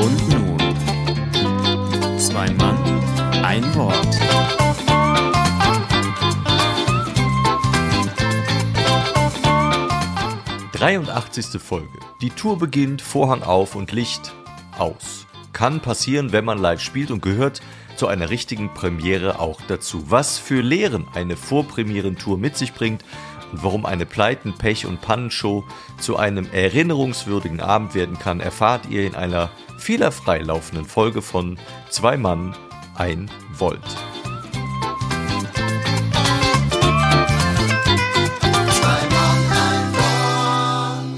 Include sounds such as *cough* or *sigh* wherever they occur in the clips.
Und nun, zwei Mann, ein Wort. Dreiundachtzigste Folge. Die Tour beginnt, Vorhang auf und Licht aus. Kann passieren, wenn man live spielt und gehört zu einer richtigen Premiere auch dazu. Was für Lehren eine Vorpremierentour mit sich bringt und warum eine Pleiten-, Pech- und Pannenshow zu einem erinnerungswürdigen Abend werden kann, erfahrt ihr in einer fehlerfrei laufenden Folge von Zwei Mann, ein Volt.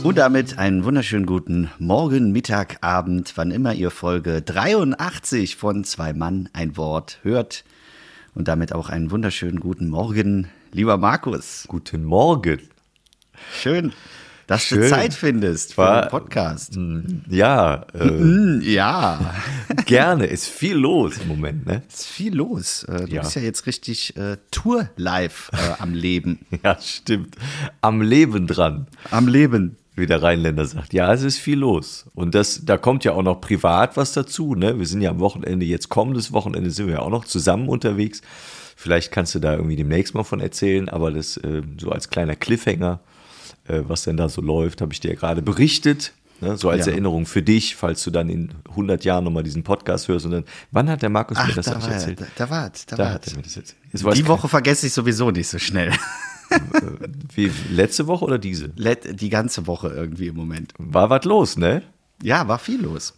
Und damit einen wunderschönen guten Morgen, Mittag, Abend, wann immer ihr Folge 83 von Zwei Mann ein Wort hört. Und damit auch einen wunderschönen guten Morgen, lieber Markus. Guten Morgen. Schön, dass Schön. du Zeit findest für War- den Podcast. Ja, äh, Mm, Ja, *laughs* gerne. Ist viel los im Moment, ne? ist viel los. Äh, Du Ja. bist ja jetzt richtig äh, Tour-live äh, am Leben. *laughs* Ja, stimmt. Am Leben dran. Am Leben. wie der Rheinländer sagt. Ja, es ist viel los. Und das, da kommt ja auch noch privat was dazu. Ne? Wir sind ja am Wochenende, jetzt kommendes Wochenende sind wir ja auch noch zusammen unterwegs. Vielleicht kannst du da irgendwie demnächst mal von erzählen, aber das äh, so als kleiner Cliffhanger, äh, was denn da so läuft, habe ich dir ja gerade berichtet. Ne? So als Ja. Erinnerung für dich, falls du dann in 100 Jahren nochmal diesen Podcast hörst. Und dann, wann hat der Markus mir Ach, das da war, erzählt? da, da war, da, Da hat er mir das erzählt. Jetzt Die Woche vergesse ich sowieso nicht so schnell. *laughs* Wie, letzte Woche oder diese? Let- Die ganze Woche irgendwie im Moment. War was los, ne? Ja, war viel los.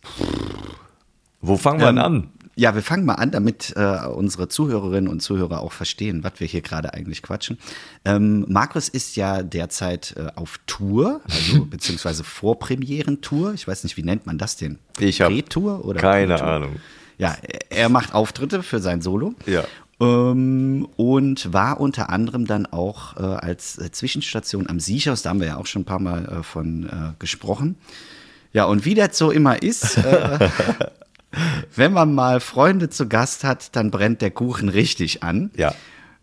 Wo fangen wir denn Ähm, an? Ja, wir fangen mal an, damit äh, unsere Zuhörerinnen und Zuhörer auch verstehen, was wir hier gerade eigentlich quatschen. Ähm, Markus ist ja derzeit äh, auf Tour, also *laughs* beziehungsweise Vorpremierentour. Ich weiß nicht, wie nennt man das denn? Ich hab Pre-Tour oder keine Pre-Tour? Ahnung. Ja, er- er macht Auftritte für sein Solo. Ja. Ähm, und war unter anderem dann auch äh, als äh, Zwischenstation am Siechhaus, da haben wir ja auch schon ein paar Mal äh, von äh, gesprochen. Ja, und wie das so immer ist, *laughs* äh, wenn man mal Freunde zu Gast hat, dann brennt der Kuchen richtig an. Ja.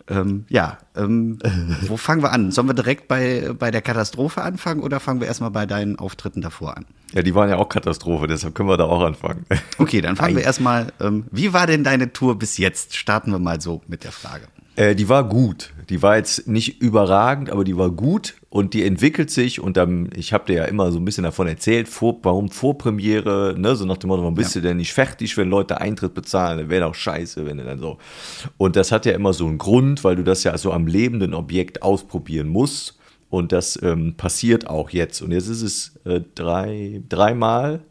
Ähm, ja, ähm, wo fangen wir an? Sollen wir direkt bei, bei der Katastrophe anfangen oder fangen wir erstmal bei deinen Auftritten davor an? Ja, die waren ja auch Katastrophe, deshalb können wir da auch anfangen. Okay, dann fangen wir erstmal. Ähm, wie war denn deine Tour bis jetzt? Starten wir mal so mit der Frage. Äh, die war gut. Die war jetzt nicht überragend, aber die war gut und die entwickelt sich. Und dann, ich habe dir ja immer so ein bisschen davon erzählt, vor, warum Vorpremiere, ne? so nach dem Motto, warum bist du denn nicht fertig, wenn Leute Eintritt bezahlen? Das wäre doch scheiße, wenn du dann so. Und das hat ja immer so einen Grund, weil du das ja so am lebenden Objekt ausprobieren musst. Und das ähm, passiert auch jetzt. Und jetzt ist es äh, drei, dreimal,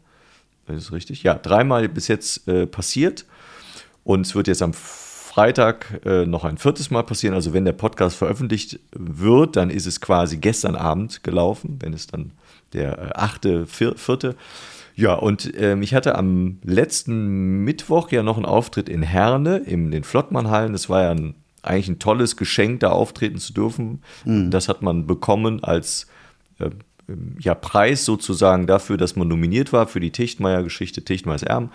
ist das richtig? Ja, dreimal bis jetzt äh, passiert. Und es wird jetzt am Freitag äh, noch ein viertes Mal passieren. Also wenn der Podcast veröffentlicht wird, dann ist es quasi gestern Abend gelaufen, wenn es dann der äh, achte, vier, vierte. Ja, und ähm, ich hatte am letzten Mittwoch ja noch einen Auftritt in Herne, in den Flottmannhallen. Das war ja ein, eigentlich ein tolles Geschenk, da auftreten zu dürfen. Das hat man bekommen als äh, ja, Preis sozusagen dafür, dass man nominiert war für die Tichtmeier-Geschichte, Tichtmeiers Erben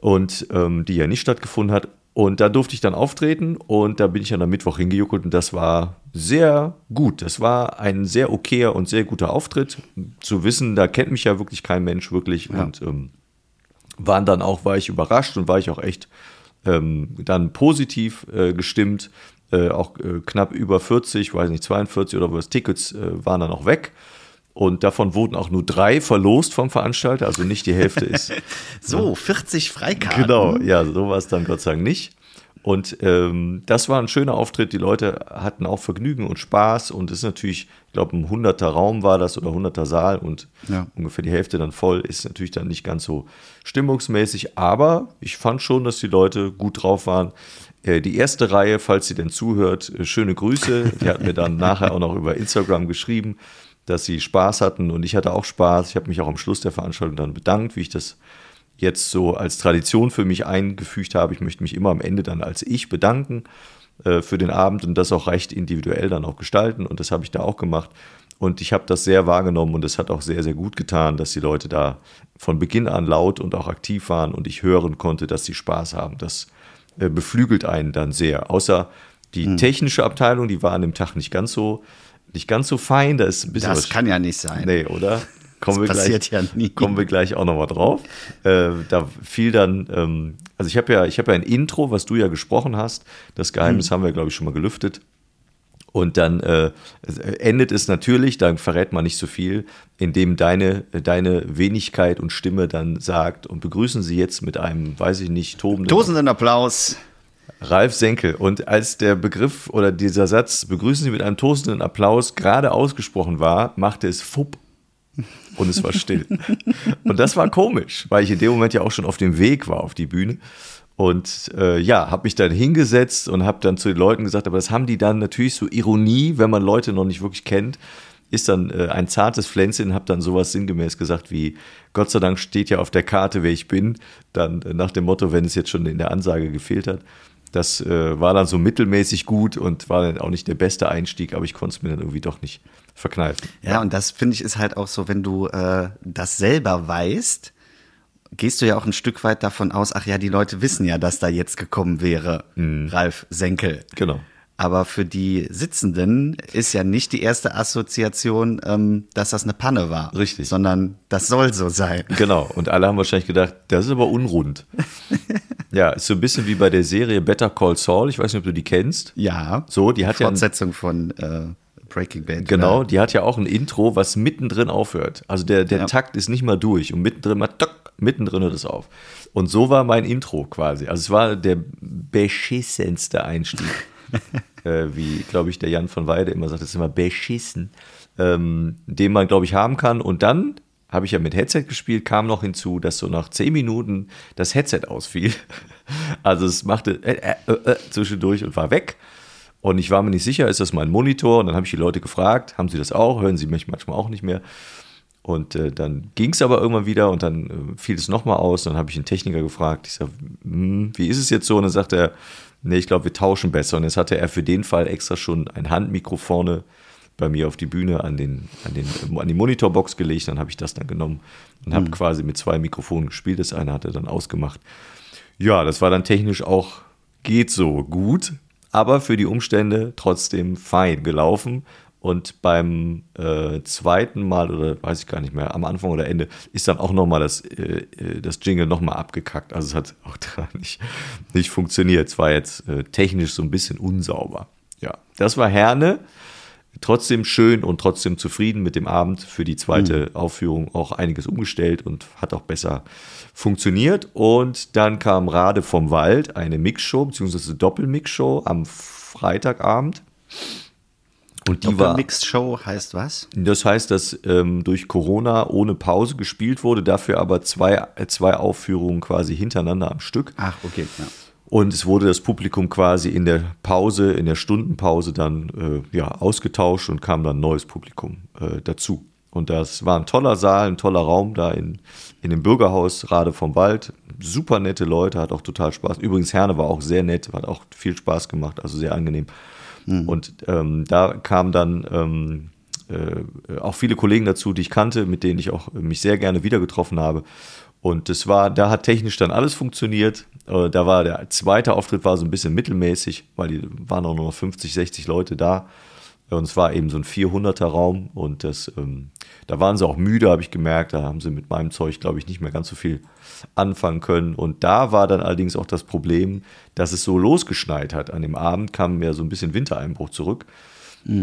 und ähm, die ja nicht stattgefunden hat. Und da durfte ich dann auftreten und da bin ich dann am Mittwoch hingejuckelt und das war sehr gut. Das war ein sehr okayer und sehr guter Auftritt. Zu wissen, da kennt mich ja wirklich kein Mensch wirklich und ähm, waren dann auch, war ich überrascht und war ich auch echt ähm, dann positiv äh, gestimmt. Äh, auch äh, knapp über 40, weiß nicht, 42 oder was, Tickets äh, waren dann auch weg. Und davon wurden auch nur drei verlost vom Veranstalter, also nicht die Hälfte *laughs* ist. So, 40 Freikarten. Genau, ja, so war es dann Gott sei Dank nicht. Und ähm, das war ein schöner Auftritt. Die Leute hatten auch Vergnügen und Spaß. Und es ist natürlich, ich glaube, ein 100er Raum war das oder 100er Saal und Ja. ungefähr die Hälfte dann voll. Ist natürlich dann nicht ganz so stimmungsmäßig. Aber ich fand schon, dass die Leute gut drauf waren. Äh, Die erste Reihe, falls sie denn zuhört, äh, schöne Grüße. Die hat mir dann *laughs* nachher auch noch über Instagram geschrieben, dass sie Spaß hatten und ich hatte auch Spaß. Ich habe mich auch am Schluss der Veranstaltung dann bedankt, wie ich das jetzt so als Tradition für mich eingefügt habe. Ich möchte mich immer am Ende dann als ich bedanken äh, für den Abend und das auch recht individuell dann auch gestalten und das habe ich da auch gemacht. Und ich habe das sehr wahrgenommen und es hat auch sehr, sehr gut getan, dass die Leute da von Beginn an laut und auch aktiv waren und ich hören konnte, dass sie Spaß haben. Das äh, beflügelt einen dann sehr. Außer die technische Abteilung, die war an dem Tag nicht ganz so nicht ganz so fein, da ist ein bisschen Das was kann ja nicht sein. Nee, oder? Kommen Das wir passiert gleich, ja nie. Kommen wir gleich auch nochmal drauf. Äh, da fiel dann, ähm, also ich habe ja, ich habe ja ein Intro, was du ja gesprochen hast. Das Geheimnis Hm. haben wir, glaube ich, schon mal gelüftet. Und dann äh, endet es natürlich, dann verrät man nicht so viel, indem deine, deine Wenigkeit und Stimme dann sagt und begrüßen Sie jetzt mit einem, weiß ich nicht, tobenden Tosenden Applaus. Ralf Senkel. Und als der Begriff oder dieser Satz, begrüßen Sie mit einem tosenden Applaus, gerade ausgesprochen war, machte es fupp und es war still. und das war komisch, weil ich in dem Moment ja auch schon auf dem Weg war auf die Bühne. Und äh, ja, habe mich dann hingesetzt und habe dann zu den Leuten gesagt, aber das haben die dann natürlich so Ironie, wenn man Leute noch nicht wirklich kennt, ist dann äh, ein zartes Pflänzchen, habe dann sowas sinngemäß gesagt wie, Gott sei Dank steht ja auf der Karte, wer ich bin, dann äh, nach dem Motto, wenn es jetzt schon in der Ansage gefehlt hat. Das äh, war dann so mittelmäßig gut und war dann auch nicht der beste Einstieg, aber ich konnte es mir dann irgendwie doch nicht verkneifen. Ja, und das finde ich ist halt auch so, wenn du äh, das selber weißt, gehst du ja auch ein Stück weit davon aus, ach ja, die Leute wissen ja, dass da jetzt gekommen wäre, Ralf Senkel. Genau. Aber für die Sitzenden ist ja nicht die erste Assoziation, ähm, dass das eine Panne war. Richtig. Sondern das soll so sein. Genau, und alle haben wahrscheinlich gedacht, das ist aber unrund. *laughs* ja, ist so ein bisschen wie bei der Serie Better Call Saul, ich weiß nicht, ob du die kennst. Ja. So, die hat ja ein- Fortsetzung von äh, Breaking Bad. Genau, oder? die hat ja auch ein Intro, was mittendrin aufhört. Also der, der Ja. Takt ist nicht mal durch und mittendrin mal tock, mittendrin hört es auf. Und so war mein Intro quasi. Also es war der beschissenste Einstieg. *laughs* *laughs* äh, wie, glaube ich, der Jan von Weide immer sagt, das ist immer beschissen, ähm, den man, glaube ich, haben kann. Und dann habe ich ja mit Headset gespielt, kam noch hinzu, dass so nach zehn Minuten das Headset ausfiel. *laughs* Also es machte äh, äh, äh, zwischendurch und war weg. Und ich war mir nicht sicher, ist das mein Monitor? Und dann habe ich die Leute gefragt, haben sie das auch? Hören sie mich manchmal auch nicht mehr? Und äh, dann ging es aber irgendwann wieder und dann äh, fiel es nochmal aus. Dann habe ich einen Techniker gefragt. Ich sage, hm, wie ist es jetzt so? Und dann sagt er, nee, ich glaube, wir tauschen besser. Und jetzt hatte er für den Fall extra schon ein Handmikro vorne bei mir auf die Bühne an, den, an, den, an die Monitorbox gelegt. Dann habe ich das dann genommen und habe quasi mit zwei Mikrofonen gespielt. Das eine hat er dann ausgemacht. Ja, das war dann technisch auch, geht so gut, aber für die Umstände trotzdem fein gelaufen. Und beim äh, zweiten Mal, oder weiß ich gar nicht mehr, am Anfang oder Ende, ist dann auch nochmal das, äh, äh, das Jingle nochmal abgekackt. Also es hat auch *laughs* da nicht, nicht funktioniert. Es war jetzt äh, technisch so ein bisschen unsauber. Ja, das war Herne. Trotzdem schön und trotzdem zufrieden mit dem Abend. Für die zweite Aufführung auch einiges umgestellt und hat auch besser funktioniert. Und dann kam Rade vom Wald, eine Mixshow, beziehungsweise Doppelmixshow am Freitagabend. Und die war, Doppelmix-Show heißt was? das heißt, dass ähm, durch Corona ohne Pause gespielt wurde, dafür aber zwei, zwei Aufführungen quasi hintereinander am Stück. Ach, okay. Ja. Und es wurde das Publikum quasi in der Pause, in der Stundenpause dann äh, ja, ausgetauscht und kam dann neues Publikum äh, dazu. Und das war ein toller Saal, ein toller Raum da in, in dem Bürgerhaus Rade vom Wald. Super nette Leute, hat auch total Spaß. Übrigens, Herne war auch sehr nett, hat auch viel Spaß gemacht, also sehr angenehm. Und ähm, da kamen dann ähm, äh, auch viele Kollegen dazu, die ich kannte, mit denen ich auch mich sehr gerne wieder getroffen habe. Und das war, da hat technisch dann alles funktioniert. Äh, da war der zweite Auftritt war so ein bisschen mittelmäßig, weil die waren auch nur noch 50, 60 Leute da. Und es war eben so ein 400er Raum und das, ähm, da waren sie auch müde, habe ich gemerkt. Da haben sie mit meinem Zeug, glaube ich, nicht mehr ganz so viel anfangen können. Und da war dann allerdings auch das Problem, dass es so losgeschneit hat. An dem Abend kam ja so ein bisschen Wintereinbruch zurück.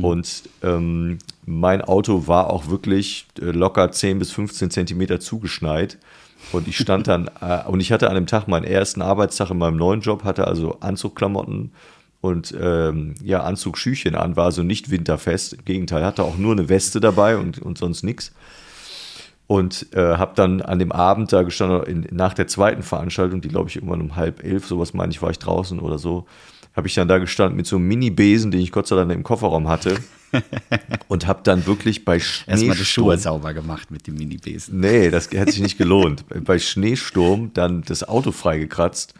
Und ähm, mein Auto war auch wirklich äh, locker 10 bis 15 Zentimeter zugeschneit. Und ich stand dann, *laughs* äh, und ich hatte an dem Tag meinen ersten Arbeitstag in meinem neuen Job, hatte also Anzugklamotten und ähm, ja, Anzugschüchen an, war also nicht winterfest. Im Gegenteil, hatte auch nur eine Weste dabei und, und sonst nichts. Und äh, habe dann an dem Abend da gestanden, in, nach der zweiten Veranstaltung, die glaube ich irgendwann um halb elf, sowas meine ich, war ich draußen oder so, habe ich dann da gestanden mit so einem Mini-Besen, den ich Gott sei Dank im Kofferraum hatte. *laughs* und habe dann wirklich bei Erstmal die Schneesturm, Schuhe sauber gemacht mit dem Minibesen. Nee, das hätte sich nicht gelohnt. Bei Schneesturm dann das Auto freigekratzt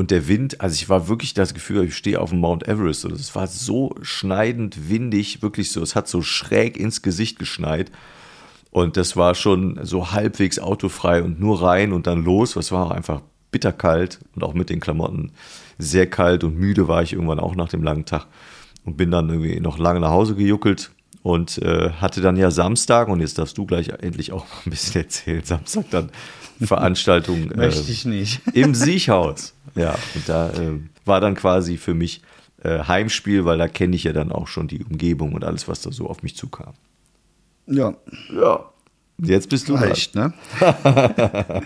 und der Wind, also ich war wirklich das Gefühl, ich stehe auf dem Mount Everest und es war so schneidend windig, wirklich so, es hat so schräg ins Gesicht geschneit und das war schon so halbwegs autofrei und nur rein und dann los, was war auch einfach bitterkalt und auch mit den Klamotten sehr kalt und müde war ich irgendwann auch nach dem langen Tag und bin dann irgendwie noch lange nach Hause gejuckelt und äh, hatte dann ja Samstag, und jetzt darfst du gleich endlich auch mal ein bisschen erzählen, Samstag dann Veranstaltung Möchte ich nicht. im Siechhaus. Ja, und da äh, war dann quasi für mich äh, Heimspiel, weil da kenne ich ja dann auch schon die Umgebung und alles, was da so auf mich zukam. Ja, Ja. Jetzt bist du dran. reicht, ne? *laughs*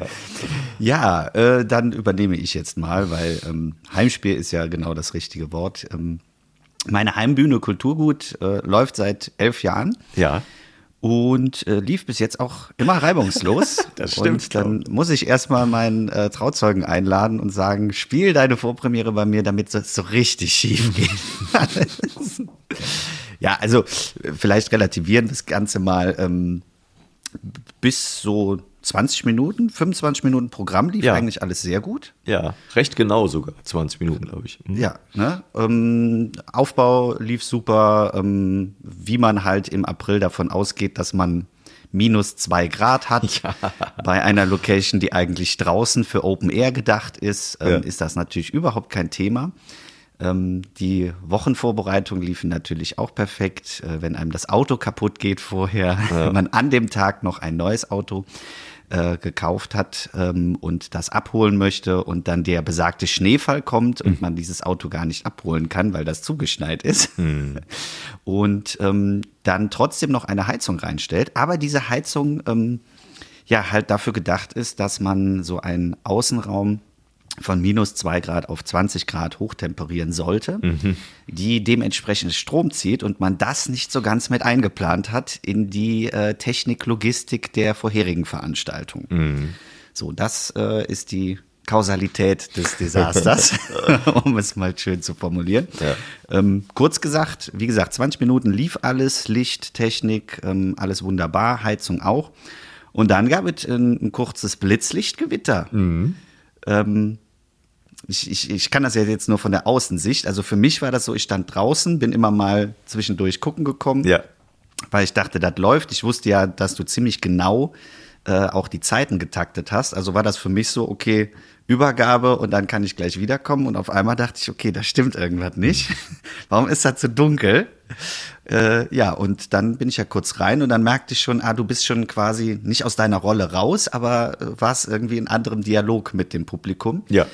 ja, äh, dann übernehme ich jetzt mal, weil ähm, Heimspiel ist ja genau das richtige Wort. Ähm, meine Heimbühne Kulturgut äh, läuft seit elf Jahren. Ja. Und äh, lief bis jetzt auch immer reibungslos. *laughs* Das stimmt, Und dann muss ich erstmal meinen äh, Trauzeugen einladen und sagen, spiel deine Vorpremiere bei mir, damit es so richtig schief *laughs* geht. ja, also äh, vielleicht relativieren das Ganze mal ähm, bis so 20 Minuten, 25 Minuten Programm lief Ja. eigentlich alles sehr gut. Ja, recht genau sogar. 20 Minuten, glaube ich. Mhm. Ja, ne? ähm, Aufbau lief super, ähm, wie man halt im April davon ausgeht, dass man minus zwei Grad hat. *laughs* Bei einer Location, die eigentlich draußen für Open Air gedacht ist, ähm, Ja. ist das natürlich überhaupt kein Thema. Ähm, die Wochenvorbereitungen liefen natürlich auch perfekt. Äh, wenn einem das Auto kaputt geht vorher, *laughs* wenn man an dem Tag noch ein neues Auto äh, gekauft hat ähm, und das abholen möchte und dann der besagte Schneefall kommt und man dieses Auto gar nicht abholen kann, weil das zugeschneit ist. *laughs* Und ähm, dann trotzdem noch eine Heizung reinstellt. Aber diese Heizung ähm, ja halt dafür gedacht ist, dass man so einen Außenraum von minus zwei Grad auf 20 Grad hochtemperieren sollte, die dementsprechend Strom zieht und man das nicht so ganz mit eingeplant hat in die äh, Technik, Logistik der vorherigen Veranstaltung. So, das äh, ist die Kausalität des Desasters, *laughs* *laughs* um es mal schön zu formulieren. Ähm, kurz gesagt, wie gesagt, 20 Minuten lief alles, Licht, Technik, ähm, alles wunderbar, Heizung auch. Und dann gab es ein, ein kurzes Blitzlichtgewitter. Ähm, ich, ich, ich kann das ja jetzt nur von der Außensicht. Also für mich war das so, ich stand draußen, bin immer mal zwischendurch gucken gekommen Ja. weil ich dachte, das läuft. Ich wusste ja, dass du ziemlich genau äh, auch die Zeiten getaktet hast. Also war das für mich so, okay, Übergabe und dann kann ich gleich wiederkommen. Und auf einmal dachte ich, okay, da stimmt irgendwas nicht. *laughs* Warum ist das so dunkel? Äh, ja, und dann bin ich ja kurz rein und dann merkte ich schon, ah, du bist schon quasi nicht aus deiner Rolle raus, aber äh, warst irgendwie in anderem Dialog mit dem Publikum. Ja.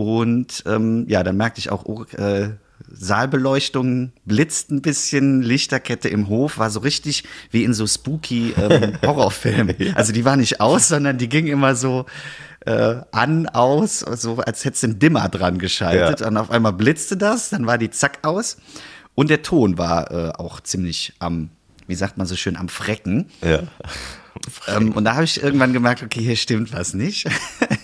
Und ähm, ja, dann merkte ich auch, oh, äh, Saalbeleuchtung blitzt ein bisschen, Lichterkette im Hof, war so richtig wie in so spooky ähm, *laughs* Horrorfilmen. Also die war nicht aus, sondern die ging immer so äh, an, aus, so als hättest du einen Dimmer dran geschaltet. Ja. Und auf einmal blitzte das, dann war die zack aus. Und der Ton war äh, auch ziemlich am, wie sagt man so schön, am Frecken. Ja. Ähm, und da habe ich irgendwann gemerkt, okay, hier stimmt was nicht.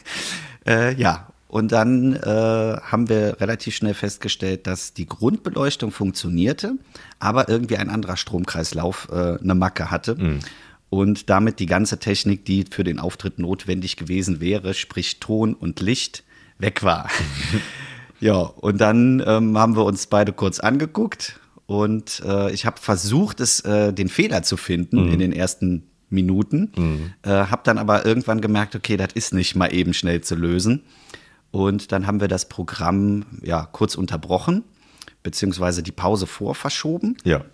*laughs* äh, ja, und dann äh, haben wir relativ schnell festgestellt, dass die Grundbeleuchtung funktionierte, aber irgendwie ein anderer Stromkreislauf äh, eine Macke hatte. Und damit die ganze Technik, die für den Auftritt notwendig gewesen wäre, sprich Ton und Licht, weg war. *laughs* *laughs* ja, und dann ähm, haben wir uns beide kurz angeguckt und äh, ich habe versucht, es, äh, den Fehler zu finden in den ersten Minuten, äh, habe dann aber irgendwann gemerkt, okay, das ist nicht mal eben schnell zu lösen. Und dann haben wir das Programm ja kurz unterbrochen, beziehungsweise die Pause vorverschoben. Ja.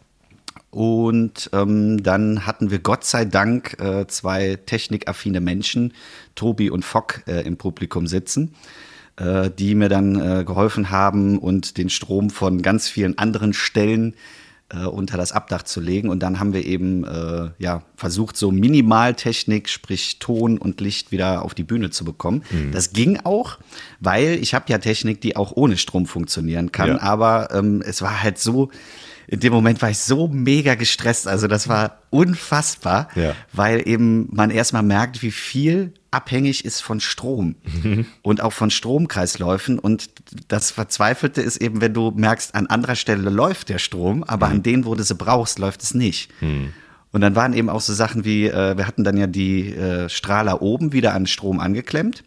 Und ähm, dann hatten wir Gott sei Dank äh, zwei technikaffine Menschen, Tobi und Fock, äh, im Publikum sitzen, äh, die mir dann äh, geholfen haben und den Strom von ganz vielen anderen Stellen äh, unter das Abdach zu legen. Und dann haben wir eben äh, ja, versucht, so Minimaltechnik, sprich Ton und Licht wieder auf die Bühne zu bekommen. Das ging auch, weil ich habe ja Technik, die auch ohne Strom funktionieren kann. Ja. Aber ähm, es war halt so, in dem Moment war ich so mega gestresst. Also das war unfassbar, Ja. weil eben man erstmal merkt, wie viel abhängig ist von Strom und auch von Stromkreisläufen. Und das Verzweifelte ist eben, wenn du merkst, an anderer Stelle läuft der Strom, aber an denen, wo du sie brauchst, läuft es nicht. Und dann waren eben auch so Sachen wie, äh, wir hatten dann ja die äh, Strahler oben wieder an Strom angeklemmt,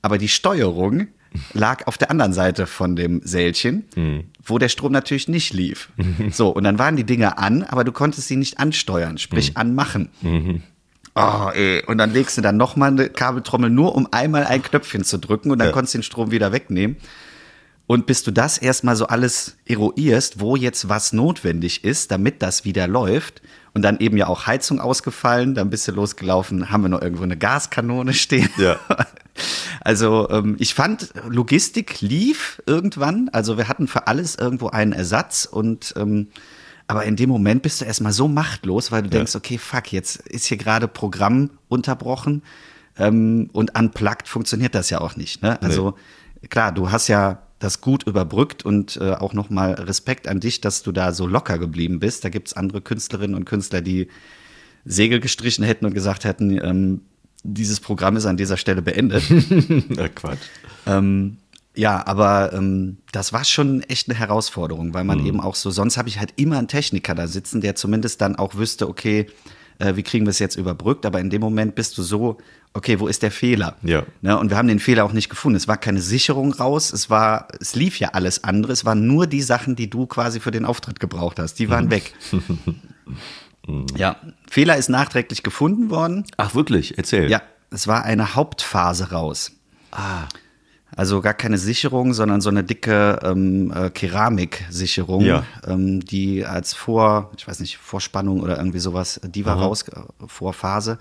aber die Steuerung lag auf der anderen Seite von dem Sälchen, wo der Strom natürlich nicht lief. *laughs* So, und dann waren die Dinge an, aber du konntest sie nicht ansteuern, sprich anmachen. Oh, ey. Und dann legst du dann nochmal eine Kabeltrommel nur, um einmal ein Knöpfchen zu drücken und dann Ja. konntest du den Strom wieder wegnehmen. Und bis du das erstmal so alles eruierst, wo jetzt was notwendig ist, damit das wieder läuft, und dann eben ja auch Heizung ausgefallen, dann bist du losgelaufen, haben wir noch irgendwo eine Gaskanone stehen. Ja. *laughs* Also ähm, ich fand, Logistik lief irgendwann. Also wir hatten für alles irgendwo einen Ersatz und ähm, aber in dem Moment bist du erstmal so machtlos, weil du denkst, okay, fuck, jetzt ist hier gerade Programm unterbrochen ähm, und unplugged funktioniert das ja auch nicht. Ne? Also klar, du hast ja das gut überbrückt und äh, auch nochmal Respekt an dich, dass du da so locker geblieben bist. Da gibt's andere Künstlerinnen und Künstler, die Segel gestrichen hätten und gesagt hätten, ähm, dieses Programm ist an dieser Stelle beendet. *laughs* Na, Quatsch. ähm, ja, aber ähm, das war schon echt eine Herausforderung, weil man eben auch so, sonst habe ich halt immer einen Techniker da sitzen, der zumindest dann auch wüsste, okay, äh, wie kriegen wir es jetzt überbrückt, aber in dem Moment bist du so, okay, wo ist der Fehler? Ja. Ne, und wir haben den Fehler auch nicht gefunden. Es war keine Sicherung raus, es war, es lief ja alles andere, es waren nur die Sachen, die du quasi für den Auftritt gebraucht hast, die waren weg. *laughs* ja, Fehler ist nachträglich gefunden worden. Ach, wirklich? Erzähl. Ja, es war eine Hauptphase raus. Also gar keine Sicherung, sondern so eine dicke ähm, äh, Keramiksicherung, Ja. ähm, die als Vor, ich weiß nicht, Vorspannung oder irgendwie sowas, die war raus, äh, Vorphase,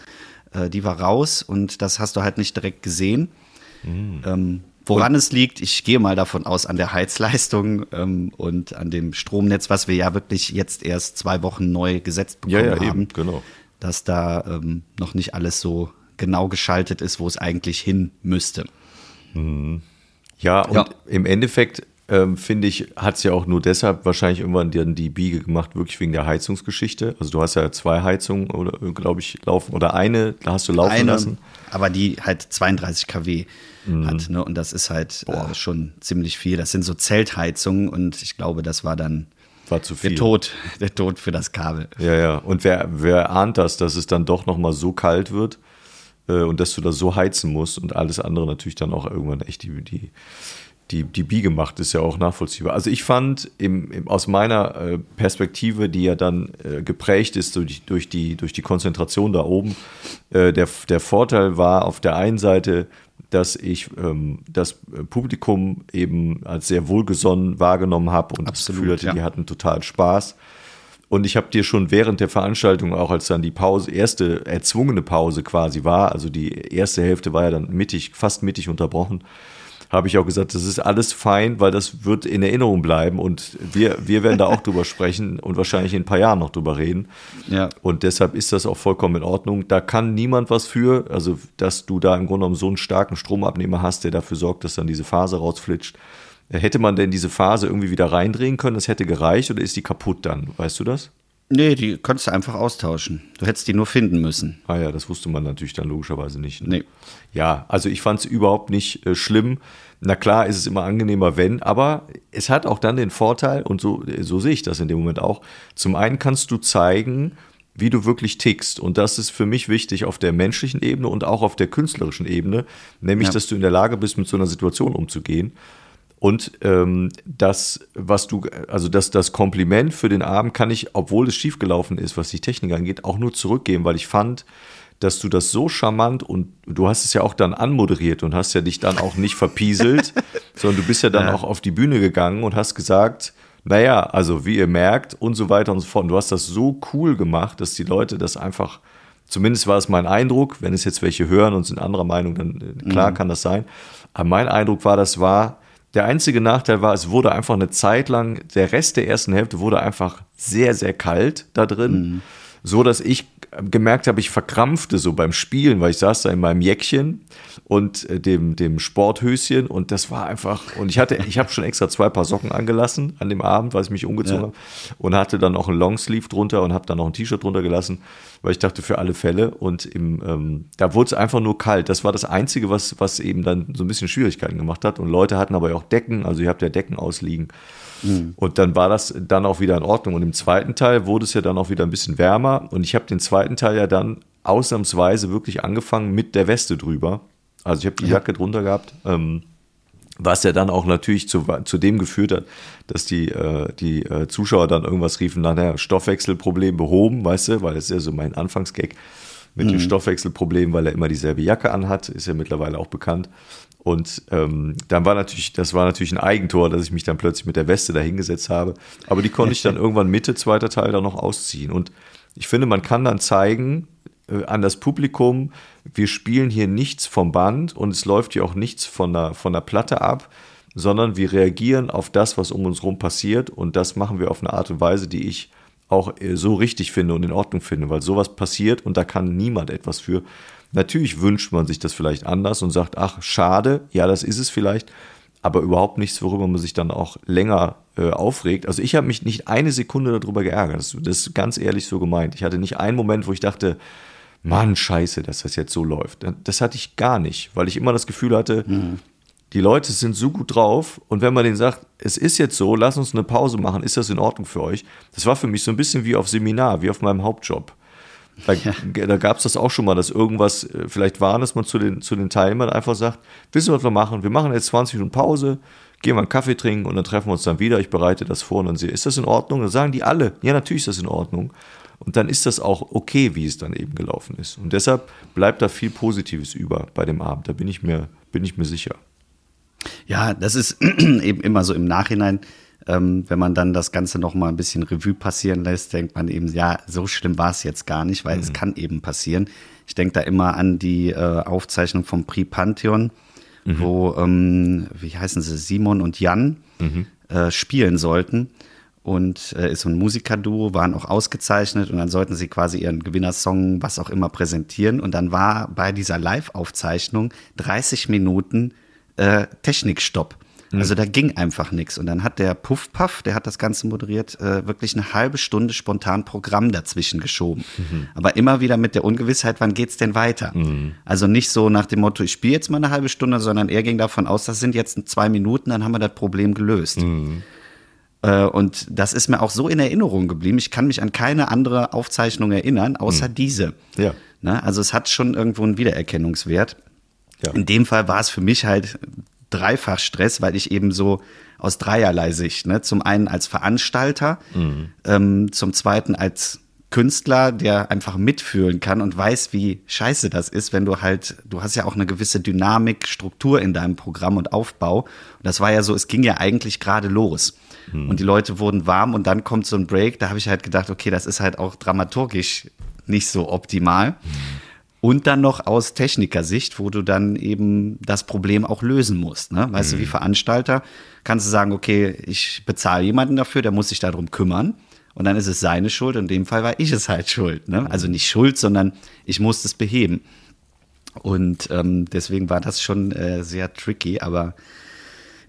äh, die war raus und das hast du halt nicht direkt gesehen. Ähm, woran es liegt, ich gehe mal davon aus, an der Heizleistung ähm, und an dem Stromnetz, was wir ja wirklich jetzt erst zwei Wochen neu gesetzt Ja, bekommen ja, haben eben, genau. dass da ähm, noch nicht alles so genau geschaltet ist, wo es eigentlich hin müsste. Ja, und Ja. im Endeffekt ähm, finde ich, hat es ja auch nur deshalb wahrscheinlich irgendwann dann die Biege gemacht, wirklich wegen der Heizungsgeschichte. Also du hast ja zwei Heizungen oder glaube ich laufen oder eine da hast du laufen Eine, lassen. aber die halt 32 kW hat, ne? Und das ist halt äh, schon ziemlich viel. Das sind so Zeltheizungen und ich glaube, das war dann War zu viel. der Tod, *laughs* der Tod für das Kabel. Ja, ja. Und wer, wer ahnt das, dass es dann doch nochmal so kalt wird äh, und dass du da so heizen musst und alles andere natürlich dann auch irgendwann echt die, die, die, die Biege macht, ist ja auch nachvollziehbar. Also ich fand im, im, aus meiner äh, Perspektive, die ja dann äh, geprägt ist durch, durch, die, durch die Konzentration da oben, äh, der, der Vorteil war auf der einen Seite, dass ich ähm, das Publikum eben als sehr wohlgesonnen wahrgenommen habe und Absolut, das Gefühl hatte, ja. die hatten total Spaß. Und ich habe dir schon während der Veranstaltung, auch als dann die Pause, erste erzwungene Pause quasi war, also die erste Hälfte war ja dann mittig, fast mittig unterbrochen, habe ich auch gesagt, das ist alles fein, weil das wird in Erinnerung bleiben und wir, wir werden da auch *laughs* drüber sprechen und wahrscheinlich in ein paar Jahren noch drüber reden. Ja. Und deshalb ist das auch vollkommen in Ordnung. Da kann niemand was für, also dass du da im Grunde genommen so einen starken Stromabnehmer hast, der dafür sorgt, dass dann diese Phase rausflitscht. Hätte man denn diese Phase irgendwie wieder reindrehen können? Das hätte gereicht oder ist die kaputt dann? Weißt du das? Nee, die konntest du einfach austauschen. Du hättest die nur finden müssen. Ah ja, das wusste man natürlich dann logischerweise nicht. Ne? Nee. Ja, also ich fand es überhaupt nicht äh, schlimm. Na klar ist es immer angenehmer, wenn, aber es hat auch dann den Vorteil, und so, so sehe ich das in dem Moment auch, zum einen kannst du zeigen, wie du wirklich tickst. Und das ist für mich wichtig auf der menschlichen Ebene und auch auf der künstlerischen Ebene, nämlich, Ja. dass du in der Lage bist, mit so einer Situation umzugehen. Und ähm, das, was du, also das, das Kompliment für den Abend kann ich, obwohl es schiefgelaufen ist, was die Technik angeht, auch nur zurückgeben, weil ich fand, dass du das so charmant und du hast es ja auch dann anmoderiert und hast ja dich dann auch nicht verpieselt, *laughs* sondern du bist ja dann auch auf die Bühne gegangen und hast gesagt, naja, also wie ihr merkt und so weiter und so fort. Und du hast das so cool gemacht, dass die Leute das einfach, zumindest war es mein Eindruck, wenn es jetzt welche hören und sind anderer Meinung, dann äh, klar kann das sein. Aber mein Eindruck war, das war, der einzige Nachteil war, es wurde einfach eine Zeit lang, der Rest der ersten Hälfte wurde einfach sehr, sehr kalt da drin. So dass ich gemerkt habe, ich verkrampfte so beim Spielen, weil ich saß da in meinem Jäckchen und äh, dem, dem Sporthöschen und das war einfach, und ich hatte, ich habe schon extra zwei Paar Socken angelassen an dem Abend, weil ich mich umgezogen Ja. habe und hatte dann auch ein Longsleeve drunter und habe dann noch ein T-Shirt drunter gelassen, weil ich dachte für alle Fälle und im, ähm, da wurde es einfach nur kalt. Das war das Einzige, was, was eben dann so ein bisschen Schwierigkeiten gemacht hat und Leute hatten aber ja auch Decken, also ihr habt ja Decken ausliegen. Und dann war das dann auch wieder in Ordnung. Und im zweiten Teil wurde es ja dann auch wieder ein bisschen wärmer. Und ich habe den zweiten Teil ja dann ausnahmsweise wirklich angefangen mit der Weste drüber. Also ich habe die Jacke drunter gehabt. Ähm, was ja dann auch natürlich zu, zu dem geführt hat, dass die, äh, die äh, Zuschauer dann irgendwas riefen, naja, Stoffwechselproblem behoben, weißt du, weil das ist ja so mein Anfangsgag. mit dem Stoffwechselproblem, weil er immer dieselbe Jacke anhat, ist ja mittlerweile auch bekannt. Und ähm, dann war natürlich, das war natürlich ein Eigentor, dass ich mich dann plötzlich mit der Weste da hingesetzt habe. Aber die konnte ich dann *laughs* irgendwann Mitte, zweiter Teil dann noch ausziehen. Und ich finde, man kann dann zeigen äh, an das Publikum, wir spielen hier nichts vom Band und es läuft hier auch nichts von der, von der Platte ab, sondern wir reagieren auf das, was um uns herum passiert. Und das machen wir auf eine Art und Weise, die ich auch äh, so richtig finde und in Ordnung finde, weil sowas passiert und da kann niemand etwas für. Natürlich wünscht man sich das vielleicht anders und sagt, ach, schade, ja, das ist es vielleicht, aber überhaupt nichts, worüber man sich dann auch länger äh, aufregt. Also ich habe mich nicht eine Sekunde darüber geärgert. Das, das ist ganz ehrlich so gemeint. Ich hatte nicht einen Moment, wo ich dachte, Mann, scheiße, dass das jetzt so läuft. Das hatte ich gar nicht, weil ich immer das Gefühl hatte, mhm. die Leute sind so gut drauf und wenn man denen sagt, es ist jetzt so, lass uns eine Pause machen, ist das in Ordnung für euch? Das war für mich so ein bisschen wie auf Seminar, wie auf meinem Hauptjob. Da, ja. da gab es das auch schon mal, dass irgendwas äh, vielleicht war, dass man zu den, zu den Teilnehmern einfach sagt, wissen wir, was wir machen? Wir machen jetzt 20 Minuten Pause, gehen mal einen Kaffee trinken und dann treffen wir uns dann wieder. Ich bereite das vor und dann sehe, ist das in Ordnung? Dann sagen die alle, ja, natürlich ist das in Ordnung. Und dann ist das auch okay, wie es dann eben gelaufen ist. Und deshalb bleibt da viel Positives über bei dem Abend. Da bin ich mir, bin ich mir sicher. Ja, das ist *clears throat* eben immer so im Nachhinein ähm, wenn man dann das Ganze noch mal ein bisschen Revue passieren lässt, denkt man eben, ja, so schlimm war es jetzt gar nicht, weil mhm. es kann eben passieren. Ich denke da immer an die äh, Aufzeichnung vom Prix Pantheon, mhm. wo, ähm, wie heißen sie, Simon und Jan mhm. äh, spielen sollten. Und äh, ist so ein Musikerduo, waren auch ausgezeichnet und dann sollten sie quasi ihren Gewinnersong, was auch immer, präsentieren. Und dann war bei dieser Live-Aufzeichnung 30 Minuten äh, Technikstopp. Also da ging einfach nichts. Und dann hat der Puffpuff, der hat das Ganze moderiert, äh, wirklich eine halbe Stunde spontan Programm dazwischen geschoben. Mhm. Aber immer wieder mit der Ungewissheit, wann geht's denn weiter? Mhm. Also nicht so nach dem Motto, ich spiele jetzt mal eine halbe Stunde, sondern er ging davon aus, das sind jetzt zwei Minuten, dann haben wir das Problem gelöst. Mhm. Äh, und das ist mir auch so in Erinnerung geblieben. Ich kann mich an keine andere Aufzeichnung erinnern, außer mhm. diese. Ja. Na, ne? also es hat schon irgendwo einen Wiedererkennungswert. Ja. In dem Fall war es für mich halt dreifach Stress, weil ich eben so aus dreierlei Sicht, ne? zum einen als Veranstalter, mhm. ähm, zum zweiten als Künstler, der einfach mitfühlen kann und weiß, wie scheiße das ist, wenn du halt, du hast ja auch eine gewisse Dynamik, Struktur in deinem Programm und Aufbau. Und das war ja so, es ging ja eigentlich gerade los. Mhm. Und die Leute wurden warm und dann kommt so ein Break. Da habe ich halt gedacht, okay, das ist halt auch dramaturgisch nicht so optimal. Mhm. Und dann noch aus Technikersicht, wo du dann eben das Problem auch lösen musst. Ne? Weißt mhm. du, wie mhm. Veranstalter kannst du sagen, okay, ich bezahle jemanden dafür, der muss sich darum kümmern. Und dann ist es seine Schuld. In dem Fall war ich es halt schuld. Ne? Also nicht schuld, sondern ich musste es beheben. Und ähm, deswegen war das schon äh, sehr tricky. Aber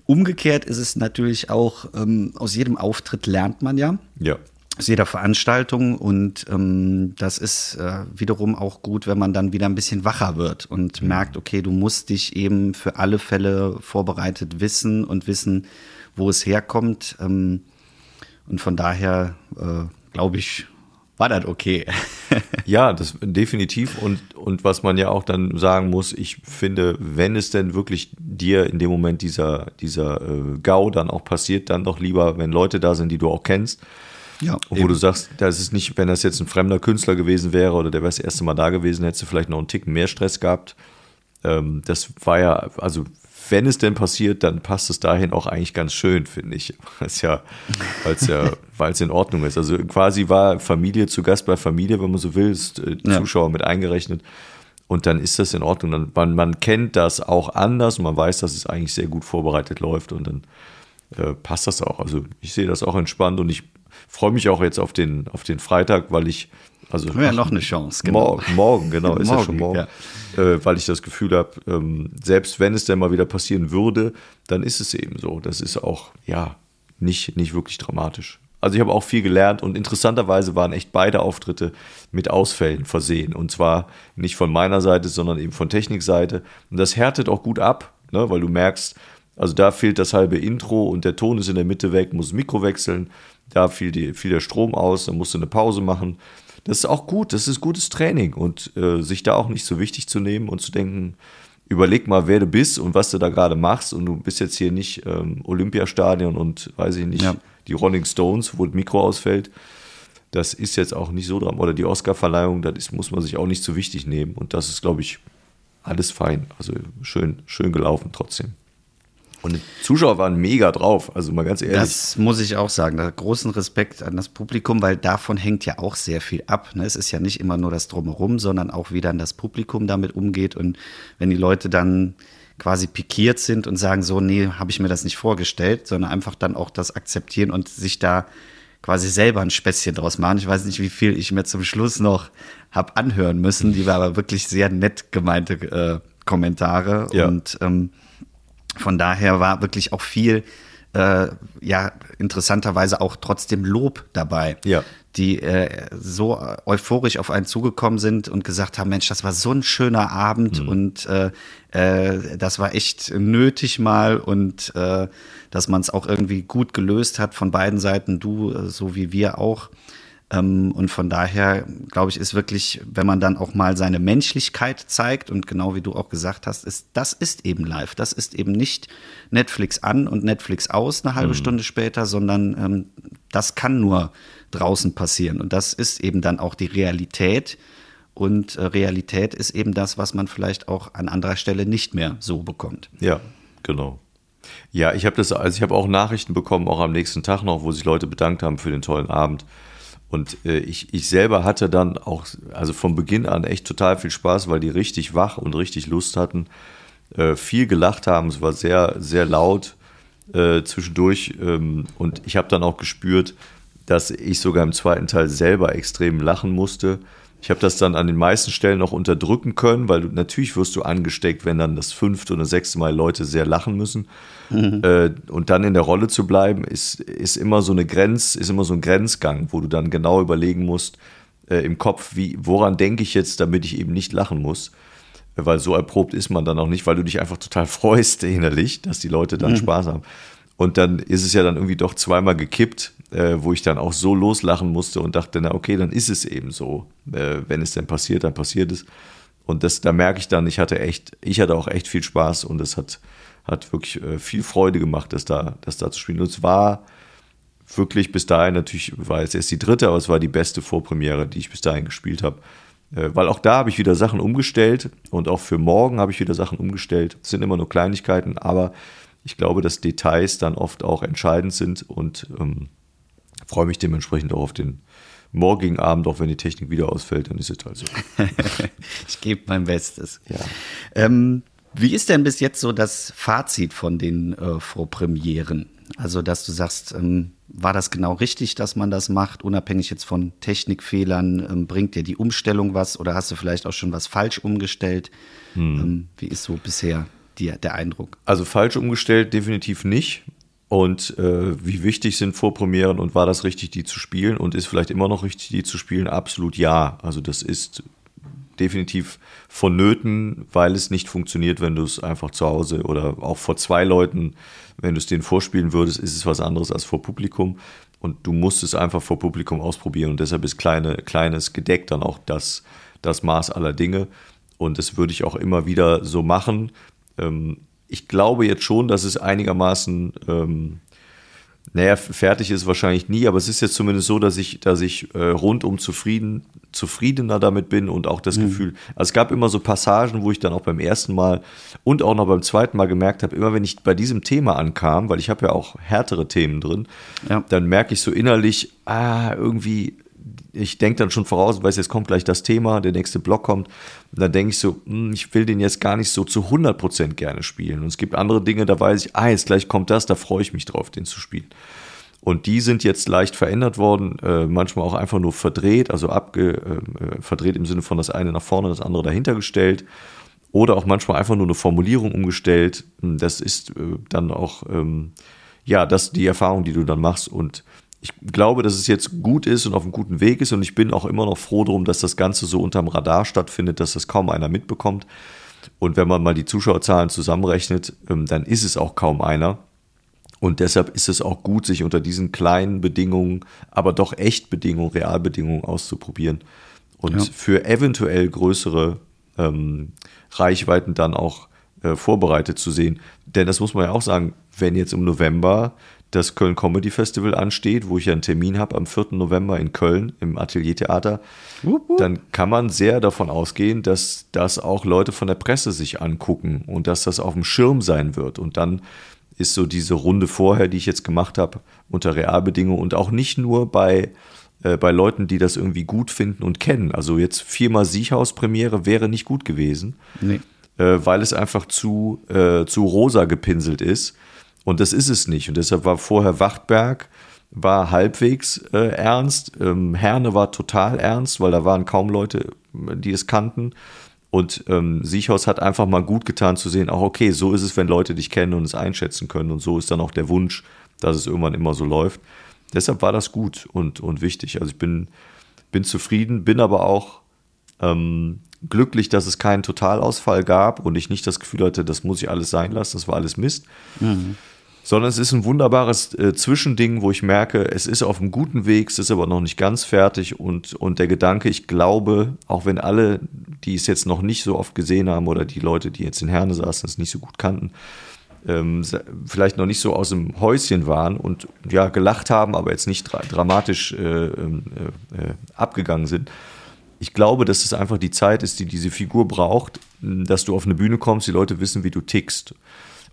umgekehrt ist es natürlich auch, ähm, aus jedem Auftritt lernt man ja. Ja aus jeder Veranstaltung und ähm, das ist äh, wiederum auch gut, wenn man dann wieder ein bisschen wacher wird und mhm. merkt, okay, du musst dich eben für alle Fälle vorbereitet wissen und wissen, wo es herkommt. Ähm, und von daher äh, glaube ich, war das okay. *laughs* ja, das definitiv. Und, und was man ja auch dann sagen muss, ich finde, wenn es denn wirklich dir in dem Moment dieser, dieser äh, GAU dann auch passiert, dann doch lieber, wenn Leute da sind, die du auch kennst ja, wo eben. du sagst, das ist nicht, wenn das jetzt ein fremder Künstler gewesen wäre oder der wäre das erste Mal da gewesen, hättest du vielleicht noch einen Ticken mehr Stress gehabt. Ähm, das war ja, also wenn es denn passiert, dann passt es dahin auch eigentlich ganz schön, finde ich. *laughs* Weil es ja, weil es ja, *laughs* weil es in Ordnung ist. Also quasi war Familie zu Gast bei Familie, wenn man so will, ist äh, ja. Zuschauer mit eingerechnet. Und dann ist das in Ordnung. Dann, man, man kennt das auch anders und man weiß, dass es eigentlich sehr gut vorbereitet läuft und dann äh, passt das auch. Also ich sehe das auch entspannt und ich freue mich auch jetzt auf den, auf den Freitag, weil ich. Also, Haben wir ja noch eine Chance, genau. Morgen, morgen genau, ist morgen, ja schon morgen. Ja. Äh, weil ich das Gefühl habe, ähm, selbst wenn es denn mal wieder passieren würde, dann ist es eben so. Das ist auch, ja, nicht, nicht wirklich dramatisch. Also ich habe auch viel gelernt und interessanterweise waren echt beide Auftritte mit Ausfällen versehen. Und zwar nicht von meiner Seite, sondern eben von Technikseite. Und das härtet auch gut ab, ne, weil du merkst, also da fehlt das halbe Intro und der Ton ist in der Mitte weg, muss Mikro wechseln. Da fiel, die, fiel der Strom aus, dann musst du eine Pause machen. Das ist auch gut, das ist gutes Training und äh, sich da auch nicht so wichtig zu nehmen und zu denken, überleg mal, wer du bist und was du da gerade machst und du bist jetzt hier nicht ähm, Olympiastadion und weiß ich nicht, ja. die Rolling Stones, wo das Mikro ausfällt. das ist jetzt auch nicht so dran. Oder die Oscar-Verleihung, das ist, muss man sich auch nicht zu wichtig nehmen. Und das ist, glaube ich, alles fein. Also schön, schön gelaufen trotzdem. Und die Zuschauer waren mega drauf, also mal ganz ehrlich. Das muss ich auch sagen. Da großen Respekt an das Publikum, weil davon hängt ja auch sehr viel ab. Ne? Es ist ja nicht immer nur das Drumherum, sondern auch wie dann das Publikum damit umgeht. Und wenn die Leute dann quasi pikiert sind und sagen so, nee, habe ich mir das nicht vorgestellt, sondern einfach dann auch das akzeptieren und sich da quasi selber ein Späßchen draus machen. Ich weiß nicht, wie viel ich mir zum Schluss noch habe anhören müssen. Die war aber wirklich sehr nett gemeinte äh, Kommentare. Ja. Und ähm, von daher war wirklich auch viel, äh, ja, interessanterweise auch trotzdem Lob dabei. Ja. Die äh, so euphorisch auf einen zugekommen sind und gesagt haben: Mensch, das war so ein schöner Abend und äh, äh, das war echt nötig mal und äh, dass man es auch irgendwie gut gelöst hat von beiden Seiten, du äh, so wie wir auch. Ähm, und von daher, glaube ich, ist wirklich, wenn man dann auch mal seine Menschlichkeit zeigt und genau wie du auch gesagt hast, ist, das ist eben live. Das ist eben nicht Netflix an und Netflix aus eine halbe Stunde später, sondern ähm, das kann nur draußen passieren. Und das ist eben dann auch die Realität. Und äh, Realität ist eben das, was man vielleicht auch an anderer Stelle nicht mehr so bekommt. Ja, genau. Ja, ich habe das, also ich habe auch Nachrichten bekommen, auch am nächsten Tag noch, wo sich Leute bedankt haben für den tollen Abend. Und äh, ich, ich selber hatte dann auch, also von Beginn an echt total viel Spaß, weil die richtig wach und richtig Lust hatten, äh, viel gelacht haben. Es war sehr, sehr laut äh, zwischendurch. Ähm, und ich habe dann auch gespürt, dass ich sogar im zweiten Teil selber extrem lachen musste. Ich habe das dann an den meisten Stellen noch unterdrücken können, weil du, natürlich wirst du angesteckt, wenn dann das fünfte oder sechste Mal Leute sehr lachen müssen. Äh, und dann in der Rolle zu bleiben, ist, ist immer so eine Grenz, ist immer so ein Grenzgang, wo du dann genau überlegen musst äh, im Kopf, wie, woran denke ich jetzt, damit ich eben nicht lachen muss. Weil so erprobt ist man dann auch nicht, weil du dich einfach total *laughs* freust innerlich, dass die Leute dann Spaß haben. Und dann ist es ja dann irgendwie doch zweimal gekippt, äh, wo ich dann auch so loslachen musste und dachte, na okay, dann ist es eben so. Äh, wenn es denn passiert, dann passiert es. Und das, da merke ich dann, ich hatte echt, ich hatte auch echt viel Spaß und es hat, hat wirklich äh, viel Freude gemacht, das da, das da zu spielen. Und es war wirklich bis dahin, natürlich war es erst die dritte, aber es war die beste Vorpremiere, die ich bis dahin gespielt habe. Äh, Weil auch da habe ich wieder Sachen umgestellt und auch für morgen habe ich wieder Sachen umgestellt. Es sind immer nur Kleinigkeiten, aber ich glaube, dass Details dann oft auch entscheidend sind und ähm, freue mich dementsprechend auch auf den morgigen Abend, auch wenn die Technik wieder ausfällt, dann ist es halt so. *laughs* ich gebe mein Bestes. Ja. Ähm, wie ist denn bis jetzt so das Fazit von den äh, Vorpremieren? Also, dass du sagst, ähm, war das genau richtig, dass man das macht, unabhängig jetzt von Technikfehlern? Ähm, bringt dir die Umstellung was oder hast du vielleicht auch schon was falsch umgestellt? Ähm, wie ist so bisher dir der Eindruck? Also falsch umgestellt definitiv nicht. Und äh, wie wichtig sind Vorpremieren und war das richtig, die zu spielen? Und ist vielleicht immer noch richtig, die zu spielen? Absolut ja. Also das ist definitiv vonnöten, weil es nicht funktioniert, wenn du es einfach zu Hause oder auch vor zwei Leuten, wenn du es denen vorspielen würdest, ist es was anderes als vor Publikum. Und du musst es einfach vor Publikum ausprobieren. Und deshalb ist kleine, kleines Gedeck dann auch das, das Maß aller Dinge. Und das würde ich auch immer wieder so machen. Ähm, ich glaube jetzt schon, dass es einigermaßen, ähm, naja, fertig ist wahrscheinlich nie, aber es ist jetzt zumindest so, dass ich, dass ich äh, rundum zufrieden, zufriedener damit bin und auch das Gefühl, also es gab immer so Passagen, wo ich dann auch beim ersten Mal und auch noch beim zweiten Mal gemerkt habe, immer wenn ich bei diesem Thema ankam, weil ich habe ja auch härtere Themen drin, Ja. dann merke ich so innerlich, ah, irgendwie, ich denke dann schon voraus, weiß, jetzt kommt gleich das Thema, der nächste Block kommt. Und dann denke ich so, hm, ich will den jetzt gar nicht so zu 100% gerne spielen. Und es gibt andere Dinge, da weiß ich, ah, jetzt gleich kommt das, da freue ich mich drauf, den zu spielen. Und die sind jetzt leicht verändert worden, äh, manchmal auch einfach nur verdreht, also abge, äh, verdreht im Sinne von das eine nach vorne, das andere dahinter gestellt. Oder auch manchmal einfach nur eine Formulierung umgestellt. Das ist äh, dann auch, ähm, ja, das die Erfahrung, die du dann machst. Und ich glaube, dass es jetzt gut ist und auf einem guten Weg ist. Und ich bin auch immer noch froh drum, dass das Ganze so unterm Radar stattfindet, dass das kaum einer mitbekommt. Und wenn man mal die Zuschauerzahlen zusammenrechnet, ähm, dann ist es auch kaum einer. Und deshalb ist es auch gut, sich unter diesen kleinen Bedingungen, aber doch echt Bedingungen, Realbedingungen auszuprobieren. Und Ja. für eventuell größere ähm, Reichweiten dann auch äh, vorbereitet zu sehen. Denn das muss man ja auch sagen, wenn jetzt im November das Köln Comedy Festival ansteht, wo ich ja einen Termin habe am 4. November in Köln im Ateliertheater, dann kann man sehr davon ausgehen, dass das auch Leute von der Presse sich angucken und dass das auf dem Schirm sein wird. Und dann ist so diese Runde vorher, die ich jetzt gemacht habe, unter Realbedingungen und auch nicht nur bei, äh, bei Leuten, die das irgendwie gut finden und kennen. Also jetzt viermal Siechhaus-Premiere wäre nicht gut gewesen, Nee. äh, weil es einfach zu, äh, zu rosa gepinselt ist. Und das ist es nicht. Und deshalb war vorher Wachtberg, war halbwegs äh, ernst. Ähm, Herne war total ernst, weil da waren kaum Leute, die es kannten. Und ähm, Siechhaus hat einfach mal gut getan zu sehen, auch okay, so ist es, wenn Leute dich kennen und es einschätzen können. Und so ist dann auch der Wunsch, dass es irgendwann immer so läuft. Deshalb war das gut und, und wichtig. Also ich bin, bin zufrieden, bin aber auch ähm, glücklich, dass es keinen Totalausfall gab und ich nicht das Gefühl hatte, das muss ich alles sein lassen, das war alles Mist. Sondern es ist ein wunderbares äh, Zwischending, wo ich merke, es ist auf einem guten Weg, es ist aber noch nicht ganz fertig und, und der Gedanke, ich glaube, auch wenn alle, die es jetzt noch nicht so oft gesehen haben oder die Leute, die jetzt in Herne saßen, es nicht so gut kannten, ähm, vielleicht noch nicht so aus dem Häuschen waren und ja gelacht haben, aber jetzt nicht dra dramatisch äh, ähm, äh, äh, abgegangen sind. Ich glaube, dass es einfach die Zeit ist, die diese Figur braucht, dass du auf eine Bühne kommst, die Leute wissen, wie du tickst.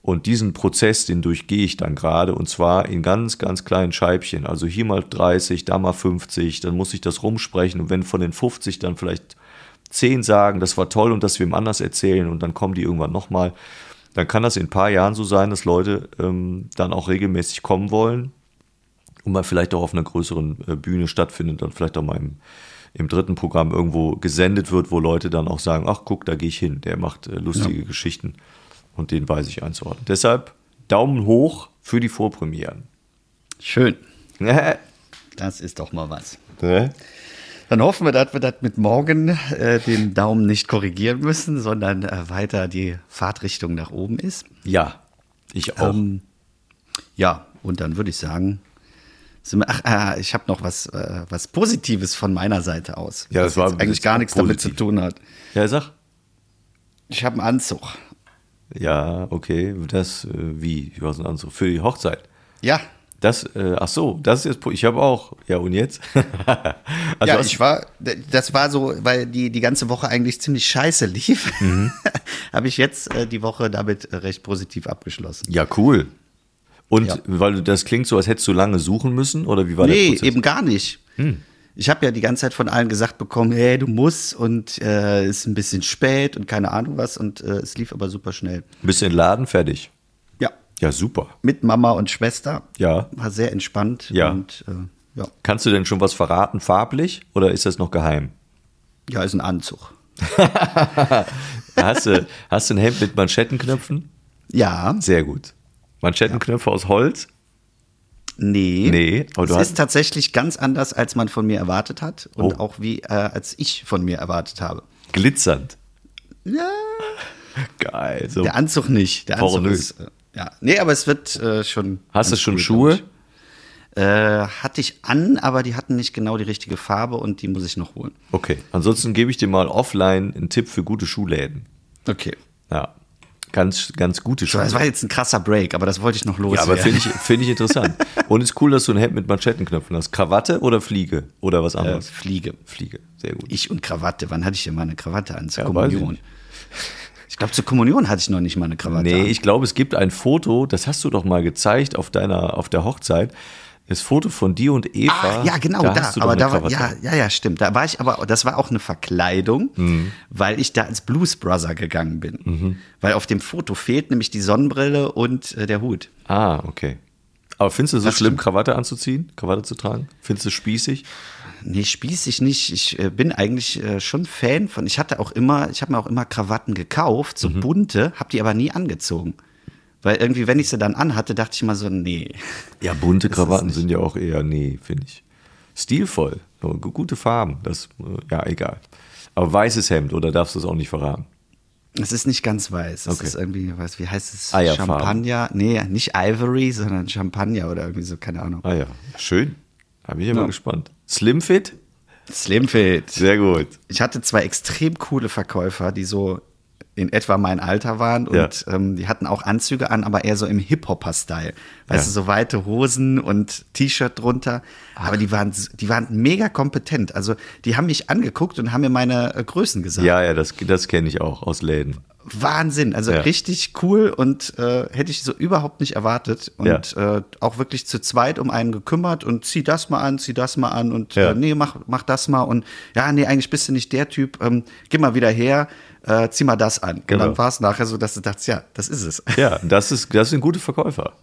Und diesen Prozess, den durchgehe ich dann gerade und zwar in ganz, ganz kleinen Scheibchen. Also hier mal 30, da mal 50, dann muss ich das rumsprechen. Und wenn von den 50 dann vielleicht 10 sagen, das war toll und das wem anders erzählen und dann kommen die irgendwann nochmal, dann kann das in ein paar Jahren so sein, dass Leute ähm, dann auch regelmäßig kommen wollen und man vielleicht auch auf einer größeren äh, Bühne stattfindet, dann vielleicht auch mal im, im dritten Programm irgendwo gesendet wird, wo Leute dann auch sagen, ach guck, da gehe ich hin, der macht äh, lustige Geschichten und den weiß ich einzuordnen. Deshalb Daumen hoch für die Vorpremieren. Schön. Ne? Das ist doch mal was. Ne? Dann hoffen wir, dass wir das mit morgen äh, den Daumen nicht korrigieren müssen, sondern äh, weiter die Fahrtrichtung nach oben ist. Ja, ich auch. Ähm, ja, und dann würde ich sagen, wir, ach, äh, ich habe noch was, äh, was Positives von meiner Seite aus. Ja, das was war eigentlich gar nichts damit positiv. zu tun hat. ja, sag. Ich habe einen Anzug. Ja, okay. Das, äh, wie? Es ein Anzug? Für die Hochzeit. Ja, Das, äh, ach so, das ist jetzt, ich habe auch. Ja, und jetzt? *laughs* also ja, ich war, das war so, weil die, die ganze Woche eigentlich ziemlich scheiße lief, Mhm. *laughs* habe ich jetzt äh, die Woche damit äh, recht positiv abgeschlossen. Ja, cool. Und Ja. weil du das klingt so, als hättest du lange suchen müssen, oder wie war der Nee, Prozess? Hm. eben gar nicht. Ich habe ja die ganze Zeit von allen gesagt bekommen, hey, du musst und äh, ist ein bisschen spät und keine Ahnung was und äh, es lief aber super schnell. Bist du in den Laden fertig? Ja, Ja, super. mit Mama und Schwester. Ja. War sehr entspannt Ja. und äh, ja. Kannst du denn schon was verraten, farblich, oder ist das noch geheim? ja, ist ein Anzug. *laughs* Hast du, hast du ein Hemd mit Manschettenknöpfen? Ja, Sehr gut. Manschettenknöpfe aus Holz? Nee. Nee, aber es hast- ist tatsächlich ganz anders, als man von mir erwartet hat und Oh. auch wie äh, als ich von mir erwartet habe. Glitzernd. Ja, *laughs* Geil. So. der Anzug nicht. Der Anzug Pornös. ist, äh, ja. Nee, aber es wird äh, schon. Hast du schon cool, Schuhe? Äh, hatte ich an, aber die hatten nicht genau die richtige Farbe und die muss ich noch holen. Okay. Ansonsten gebe ich dir mal offline einen Tipp für gute Schuhläden. Okay. Ja. Ganz, ganz gute So, das war jetzt ein krasser Break, aber das wollte ich noch Ja, loswerden. aber finde ich, finde ich interessant. Und es ist cool, dass du ein Hemd mit Manschettenknöpfen hast. Krawatte oder Fliege? Oder was äh, anderes? Fliege. Fliege. Sehr gut. Ich und Krawatte. Wann hatte ich denn mal eine Krawatte an? Zur Ja, ich Kommunion. Ich glaube, zur Kommunion hatte ich noch nicht mal eine Krawatte Nee, an. ich glaube, es gibt ein Foto, das hast du doch mal gezeigt auf deiner, auf der Hochzeit. Das Foto von dir und Eva. Ah, ja, genau, da. doch aber da war, ja, ja, ja, stimmt. Da war ich aber, das war auch eine Verkleidung, Mhm. weil ich da als Blues Brother gegangen bin. Weil auf dem Foto fehlt nämlich die Sonnenbrille und äh, der Hut. Ah, okay. Aber findest du so Das schlimm, stimmt. Krawatte anzuziehen, Krawatte zu tragen? Findest du spießig? Nee, spießig nicht. Ich äh, bin eigentlich äh, schon Fan von. Ich hatte auch immer, ich habe mir auch immer Krawatten gekauft, so Mhm. bunte, habe die aber nie angezogen. Weil irgendwie, wenn ich sie dann anhatte, dachte ich immer so, nee. Ja, bunte Krawatten sind ja auch eher, nee, finde ich. Stilvoll. Gute Farben. Das, äh, ja, egal. Aber weißes Hemd, oder darfst du es auch nicht verraten? Es ist nicht ganz weiß. Es Okay. ist irgendwie, was, wie heißt es? Eierfarben. Champagner? Nee, nicht Ivory, sondern Champagner oder irgendwie so, keine Ahnung. Ah ja, schön. Da bin ich immer Ja. gespannt. Slimfit? Slimfit. Sehr gut. Ich hatte zwei extrem coole Verkäufer, die so in etwa mein Alter waren und Ja. ähm, die hatten auch Anzüge an, aber eher so im Hip-Hopper-Style. Weißt Ja. du, so weite Hosen und T-Shirt drunter. Aber die waren, die waren mega kompetent. Also die haben mich angeguckt und haben mir meine äh, Größen gesagt. Ja, ja, das, das kenne ich auch aus Läden. Wahnsinn, also Ja. richtig cool und äh, hätte ich so überhaupt nicht erwartet. Und äh, auch wirklich zu zweit um einen gekümmert und zieh das mal an, zieh das mal an und Ja. äh, nee, mach, mach das mal und ja, nee, eigentlich bist du nicht der Typ, ähm, geh mal wieder her, äh, zieh mal das an. Genau. Und dann war es nachher so, dass du dachtest, ja, das ist es. Ja, das, ist, das sind gute Verkäufer.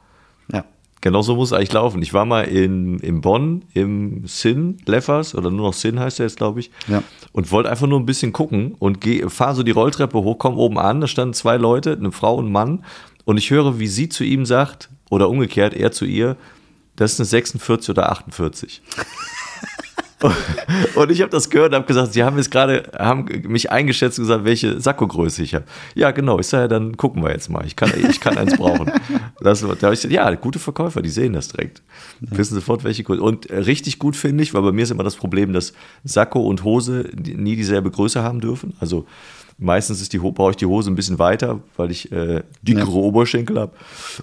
ja. Genau so muss es eigentlich laufen. Ich war mal in, in Bonn im Sin Leffers oder nur noch Sin heißt der jetzt, glaube ich. Ja. Und wollte einfach nur ein bisschen gucken und fahre so die Rolltreppe hoch, komm oben an, da standen zwei Leute, eine Frau und ein Mann. Und ich höre, wie sie zu ihm sagt, oder umgekehrt, er zu ihr, das ist eine 46 oder 48. *laughs* Und ich habe das gehört und habe gesagt, sie haben jetzt gerade, haben mich eingeschätzt und gesagt, welche Sakkogröße ich habe. Ja, genau. Ich sage, ja, dann gucken wir jetzt mal. Ich kann, ich kann eins brauchen. *laughs* Das, da habe ich gesagt, ja, gute Verkäufer, die sehen das direkt. Wissen sofort, welche Größe. Und äh, richtig gut finde ich, weil bei mir ist immer das Problem, dass Sakko und Hose nie dieselbe Größe haben dürfen. Also meistens ist die, brauche ich die Hose ein bisschen weiter, weil ich äh, dickere Ja. Oberschenkel habe.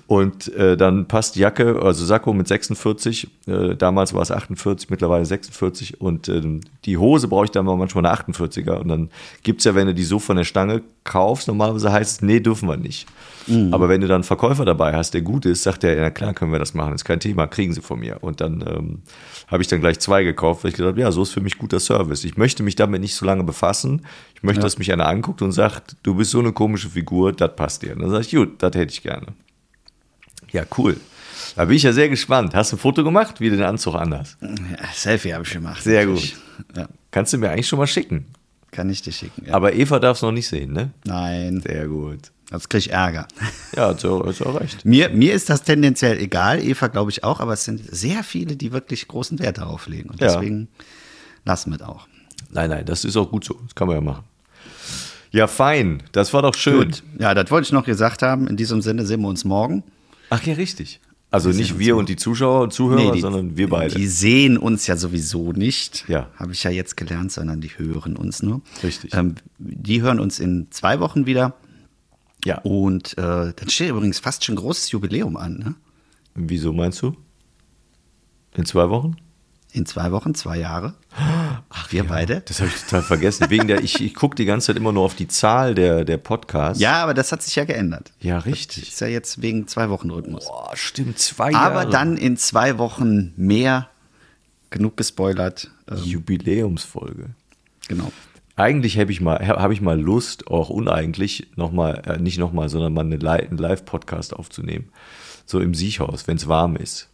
Und äh, dann passt Jacke, also Sakko mit 46, äh, damals war es 48, mittlerweile 46. Und ähm, die Hose brauche ich dann mal manchmal eine 48er. Und dann gibt es ja, wenn du die so von der Stange kaufst, normalerweise heißt es, nee, dürfen wir nicht. Aber wenn du dann einen Verkäufer dabei hast, der gut ist, sagt er, ja klar können wir das machen, ist kein Thema, kriegen sie von mir. Und dann ähm, habe ich dann gleich zwei gekauft, weil ich gesagt habe, ja, so ist für mich guter Service. Ich möchte mich damit nicht so lange befassen. Ich möchte, dass mich einer anguckt und sagt, du bist so eine komische Figur, das passt dir. Und dann sage ich, gut, das hätte ich gerne. Ja, cool. Da bin ich ja sehr gespannt. Hast du ein Foto gemacht, wie du den Anzug anhast? Ja, Selfie habe ich gemacht. Sehr natürlich. Ja, Kannst du mir eigentlich schon mal schicken. Kann ich dir schicken. Ja. Aber Eva darf es noch nicht sehen, ne? Nein, Sehr gut. sonst krieg ich Ärger. Ja, so, hat so recht. *laughs* Mir, mir ist das tendenziell egal, Eva glaube ich auch, aber es sind sehr viele, die wirklich großen Wert darauf legen. Und Ja. deswegen lassen wir es auch. Nein, nein, das ist auch gut so. Das kann man ja machen. Ja, fein. Das war doch schön. Gut. Ja, das wollte ich noch gesagt haben. In diesem Sinne sehen wir uns morgen. Ach ja, richtig. Also Wir nicht wir und die Zuschauer und Zuhörer, die, sondern wir beide. Die sehen uns ja sowieso nicht. Ja. Habe ich ja jetzt gelernt, sondern die hören uns nur. Richtig. Ähm, die hören uns in zwei Wochen wieder. ja. Und äh, dann steht übrigens fast schon ein großes Jubiläum an. Ne? Wieso meinst du? In zwei Wochen? In zwei Wochen, zwei Jahre. Ach, wir beide. Das habe ich total vergessen. Wegen der, ich, ich gucke die ganze Zeit immer nur auf die Zahl der, der Podcasts. Ja, aber das hat sich ja geändert. Ja, Das richtig. ist ja jetzt wegen zwei Wochen Rhythmus. Boah, stimmt, zwei Jahre. Aber dann in zwei Wochen mehr. Genug gespoilert. Ähm, Jubiläumsfolge. genau. Eigentlich habe ich mal, habe ich mal Lust, auch uneigentlich, noch mal, äh, nicht nochmal, sondern mal einen Live-Podcast aufzunehmen. So im Siechhaus, wenn es warm ist.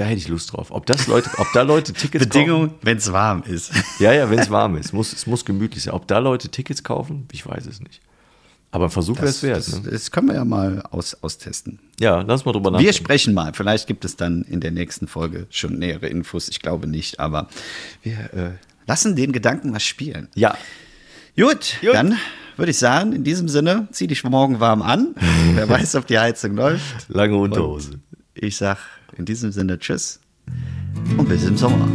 Da hätte ich Lust drauf. Ob das Leute, ob da Leute Tickets kaufen. Bedingung, wenn es warm ist. Ja, ja, wenn es warm ist. Muss, es muss gemütlich sein. Ob da Leute Tickets kaufen, ich weiß es nicht. Aber ein Versuch wäre es wert. das, Ne? das können wir ja mal aus, austesten. Ja, lass mal drüber Wir nachdenken. sprechen mal. Vielleicht gibt es dann in der nächsten Folge schon nähere Infos. Ich glaube nicht, aber wir äh, lassen den Gedanken mal spielen. Ja, Gut, Gut. dann würde ich sagen, in diesem Sinne, zieh dich morgen warm an. *laughs* Wer weiß, ob die Heizung läuft. lange Unterhose. Ich sag in diesem Sinne Tschüss und bis im Sommer.